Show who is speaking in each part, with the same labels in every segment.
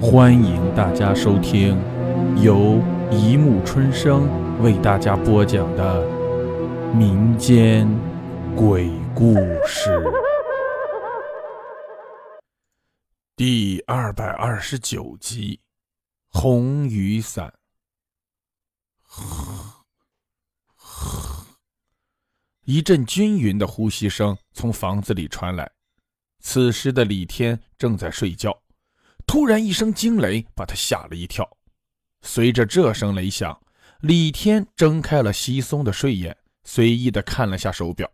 Speaker 1: 欢迎大家收听由一木春生为大家播讲的民间鬼故事第二百二十九集《红雨伞》。一阵均匀的呼吸声从房子里传来。此时的李天正在睡觉，突然一声惊雷把他吓了一跳。随着这声雷响，李天睁开了稀松的睡眼，随意的看了下手表。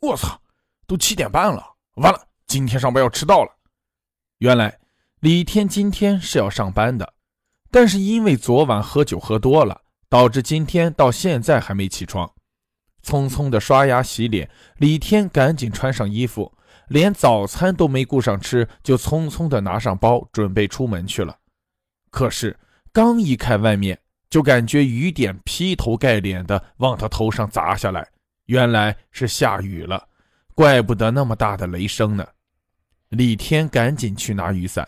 Speaker 1: 我操，都七点半了！完了，今天上班要迟到了。原来李天今天是要上班的，但是因为昨晚喝酒喝多了，导致今天到现在还没起床。匆匆的刷牙洗脸，李天赶紧穿上衣服，连早餐都没顾上吃，就匆匆的拿上包准备出门去了。可是刚一看外面，就感觉雨点劈头盖脸的往他头上砸下来，原来是下雨了，怪不得那么大的雷声呢。李天赶紧去拿雨伞，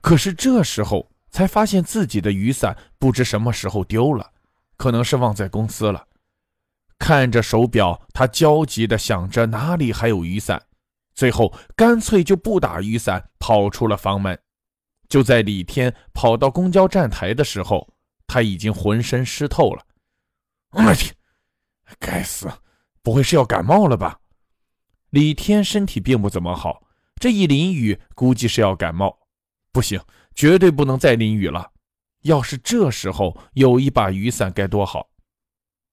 Speaker 1: 可是这时候才发现自己的雨伞不知什么时候丢了，可能是忘在公司了。看着手表，他焦急地想着哪里还有雨伞，最后干脆就不打雨伞，跑出了房门。就在李天跑到公交站台的时候，他已经浑身湿透了。我天，该死，不会是要感冒了吧？李天身体并不怎么好，这一淋雨，估计是要感冒。不行，绝对不能再淋雨了。要是这时候有一把雨伞，该多好！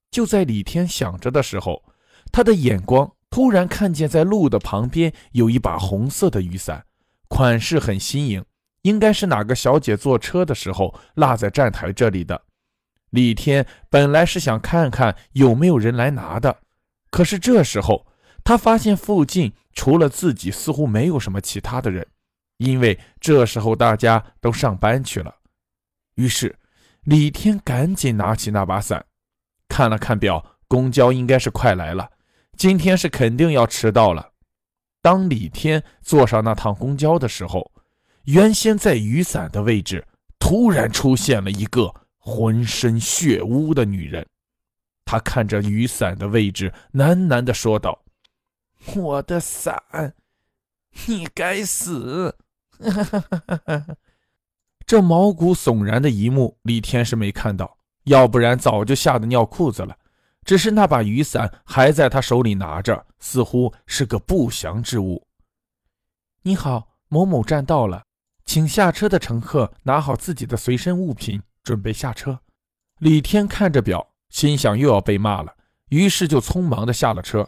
Speaker 1: 就在李天想着的时候，他的眼光突然看见，在路的旁边有一把红色的雨伞，款式很新颖，应该是哪个小姐坐车的时候落在站台这里的。李天本来是想看看有没有人来拿的，可是这时候他发现附近除了自己，似乎没有什么其他的人，因为这时候大家都上班去了。于是，李天赶紧拿起那把伞。看了看表，公交应该是快来了，今天是肯定要迟到了。当李天坐上那趟公交的时候，原先在雨伞的位置突然出现了一个浑身血污的女人。他看着雨伞的位置，喃喃地说道：“我的伞，你该死！” 这毛骨悚然的一幕，李天是没看到。要不然早就吓得尿裤子了，只是那把雨伞还在他手里拿着，似乎是个不祥之物。你好，某某站到了，请下车的乘客拿好自己的随身物品，准备下车。李天看着表，心想又要被骂了，于是就匆忙的下了车。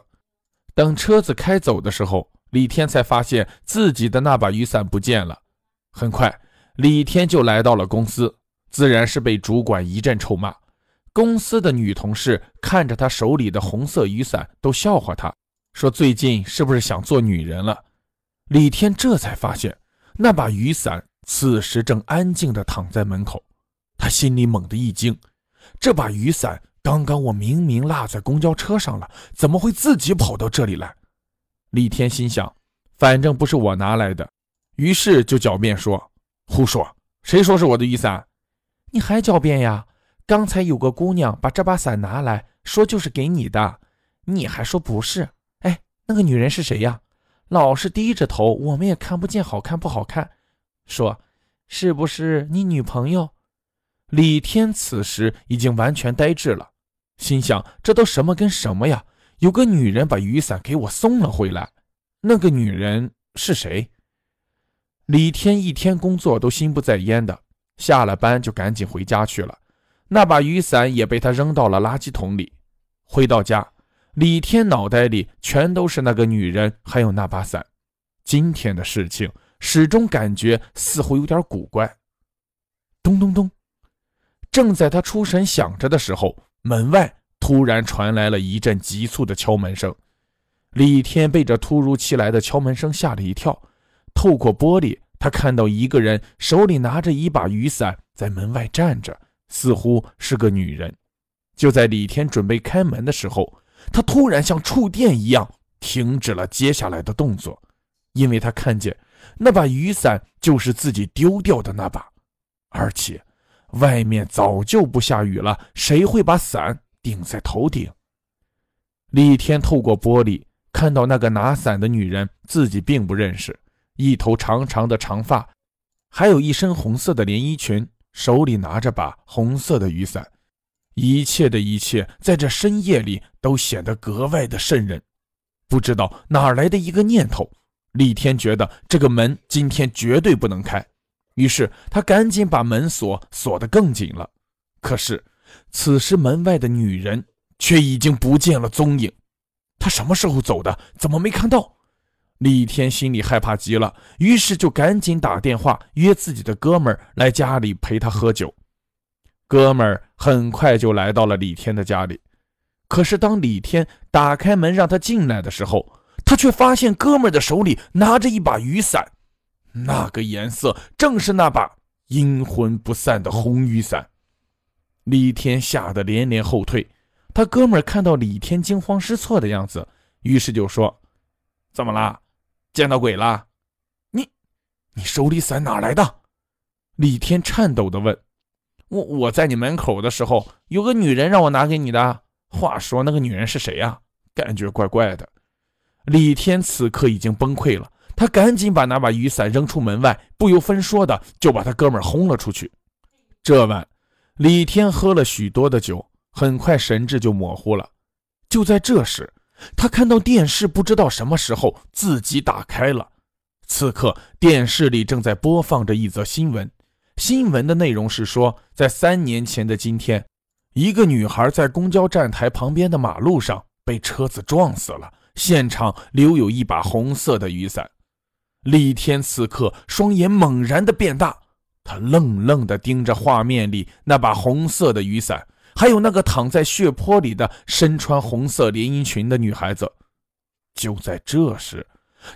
Speaker 1: 等车子开走的时候，李天才发现自己的那把雨伞不见了。很快，李天就来到了公司。自然是被主管一阵臭骂。公司的女同事看着他手里的红色雨伞，都笑话他，说：“最近是不是想做女人了？”李天这才发现，那把雨伞此时正安静地躺在门口。他心里猛地一惊：这把雨伞刚刚我明明落在公交车上了，怎么会自己跑到这里来？李天心想：反正不是我拿来的，于是就狡辩说：“胡说！谁说是我的雨伞？”你还狡辩呀？刚才有个姑娘把这把伞拿来说就是给你的，你还说不是？哎，那个女人是谁呀？老是低着头，我们也看不见好看不好看。说，是不是你女朋友？李天此时已经完全呆滞了，心想这都什么跟什么呀？有个女人把雨伞给我送了回来，那个女人是谁？李天一天工作都心不在焉的。下了班就赶紧回家去了，那把雨伞也被他扔到了垃圾桶里。回到家，李天脑袋里全都是那个女人，还有那把伞。今天的事情始终感觉似乎有点古怪。咚咚咚！正在他出神想着的时候，门外突然传来了一阵急促的敲门声。李天被这突如其来的敲门声吓了一跳，透过玻璃。他看到一个人手里拿着一把雨伞，在门外站着，似乎是个女人。就在李天准备开门的时候，他突然像触电一样停止了接下来的动作，因为他看见那把雨伞就是自己丢掉的那把。而且外面早就不下雨了，谁会把伞顶在头顶？李天透过玻璃看到那个拿伞的女人，自己并不认识，一头长长的长发，还有一身红色的连衣裙，手里拿着把红色的雨伞。一切的一切，在这深夜里都显得格外的瘆人。不知道哪来的一个念头，李天觉得这个门今天绝对不能开，于是他赶紧把门锁锁得更紧了。可是，此时门外的女人却已经不见了踪影。她什么时候走的？怎么没看到？李天心里害怕极了，于是就赶紧打电话约自己的哥们儿来家里陪他喝酒。哥们儿很快就来到了李天的家里，可是当李天打开门让他进来的时候，他却发现哥们儿的手里拿着一把雨伞，那个颜色正是那把阴魂不散的红雨伞。李天吓得连连后退，他哥们儿看到李天惊慌失措的样子，于是就说：“怎么了？见到鬼了？你，你手里伞哪来的？”李天颤抖地问。我我在你门口的时候，有个女人让我拿给你的。话说那个女人是谁呀？感觉怪怪的。李天此刻已经崩溃了，他赶紧把那把雨伞扔出门外，不由分说的就把他哥们轰了出去。这晚，李天喝了许多的酒，很快神志就模糊了。就在这时，他看到电视不知道什么时候自己打开了，此刻电视里正在播放着一则新闻。新闻的内容是说，在三年前的今天，一个女孩在公交站台旁边的马路上被车子撞死了，现场留有一把红色的雨伞。李天此刻双眼猛然的变大，他愣愣地盯着画面里那把红色的雨伞，还有那个躺在血泊里的身穿红色连衣裙的女孩子。就在这时，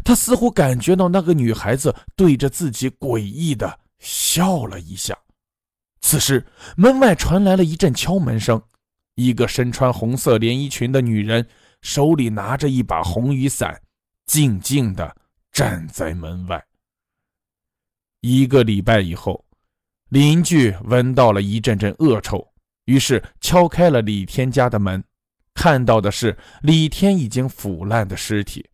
Speaker 1: 他似乎感觉到那个女孩子对着自己诡异的。笑了一下，此时门外传来了一阵敲门声，一个身穿红色连衣裙的女人手里拿着一把红雨伞，静静的站在门外。一个礼拜以后，邻居闻到了一阵阵恶臭，于是敲开了李天家的门，看到的是李天已经腐烂的尸体。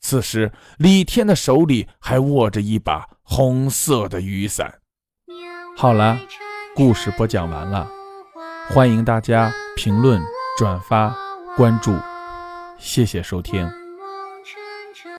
Speaker 1: 此时，李天的手里还握着一把红色的雨伞。好了，故事播讲完了，欢迎大家评论、转发、关注，谢谢收听。